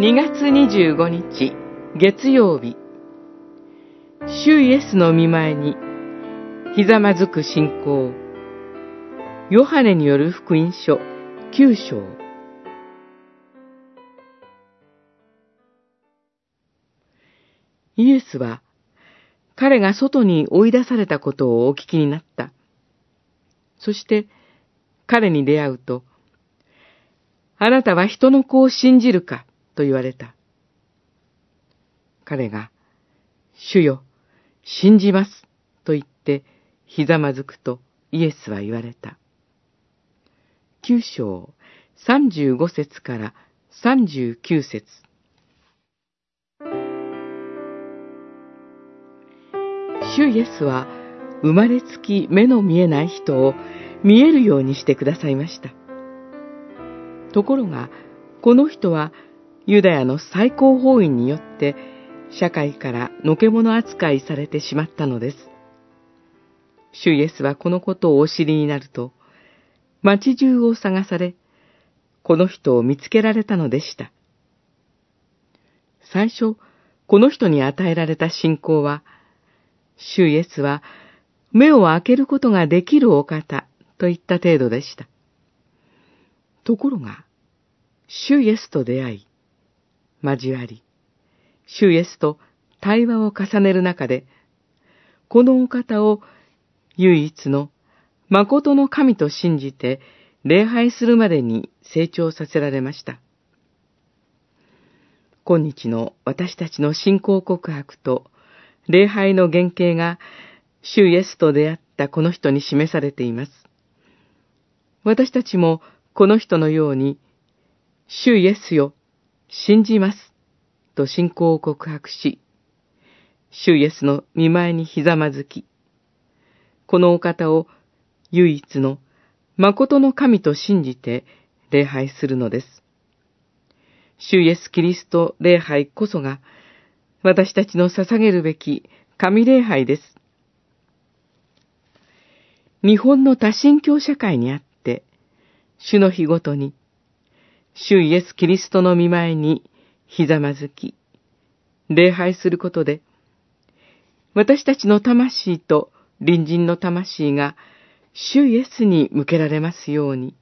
2月25日月曜日。主イエスの見前にひざまずく信仰。ヨハネによる福音書9章。イエスは彼が外に追い出されたことをお聞きになった。そして彼に出会うと、あなたは人の子を信じるかと言われた。彼が、主よ、信じます、と言ってひざまずくとイエスは言われた。九章三十五節から三十九節主イエスは生まれつき目の見えない人を見えるようにしてくださいました。ところが、この人はユダヤの最高法院によって社会からのけ者扱いされてしまったのです。主イエスはこのことをお知りになると、町中を探され、この人を見つけられたのでした。最初、この人に与えられた信仰は、主イエスは目を開けることができるお方といった程度でした。ところが、主イエスと出会い、交わり、主イエスと対話を重ねる中で、このお方を唯一の誠の神と信じて礼拝するまでに成長させられました。今日の私たちの信仰告白と礼拝の原型が主イエスと出会ったこの人に示されています。私たちもこの人のように、主イエスよ、信じます、と信仰を告白し、主イエスの見前にひざまずき、このお方を唯一の誠の神と信じて礼拝するのです。主イエス・キリスト礼拝こそが、私たちの捧げるべき神礼拝です。日本の多神教社会にあって、主の日ごとに、主イエス・キリストの見前にひざまずき、礼拝することで、私たちの魂と隣人の魂が主イエスに向けられますように。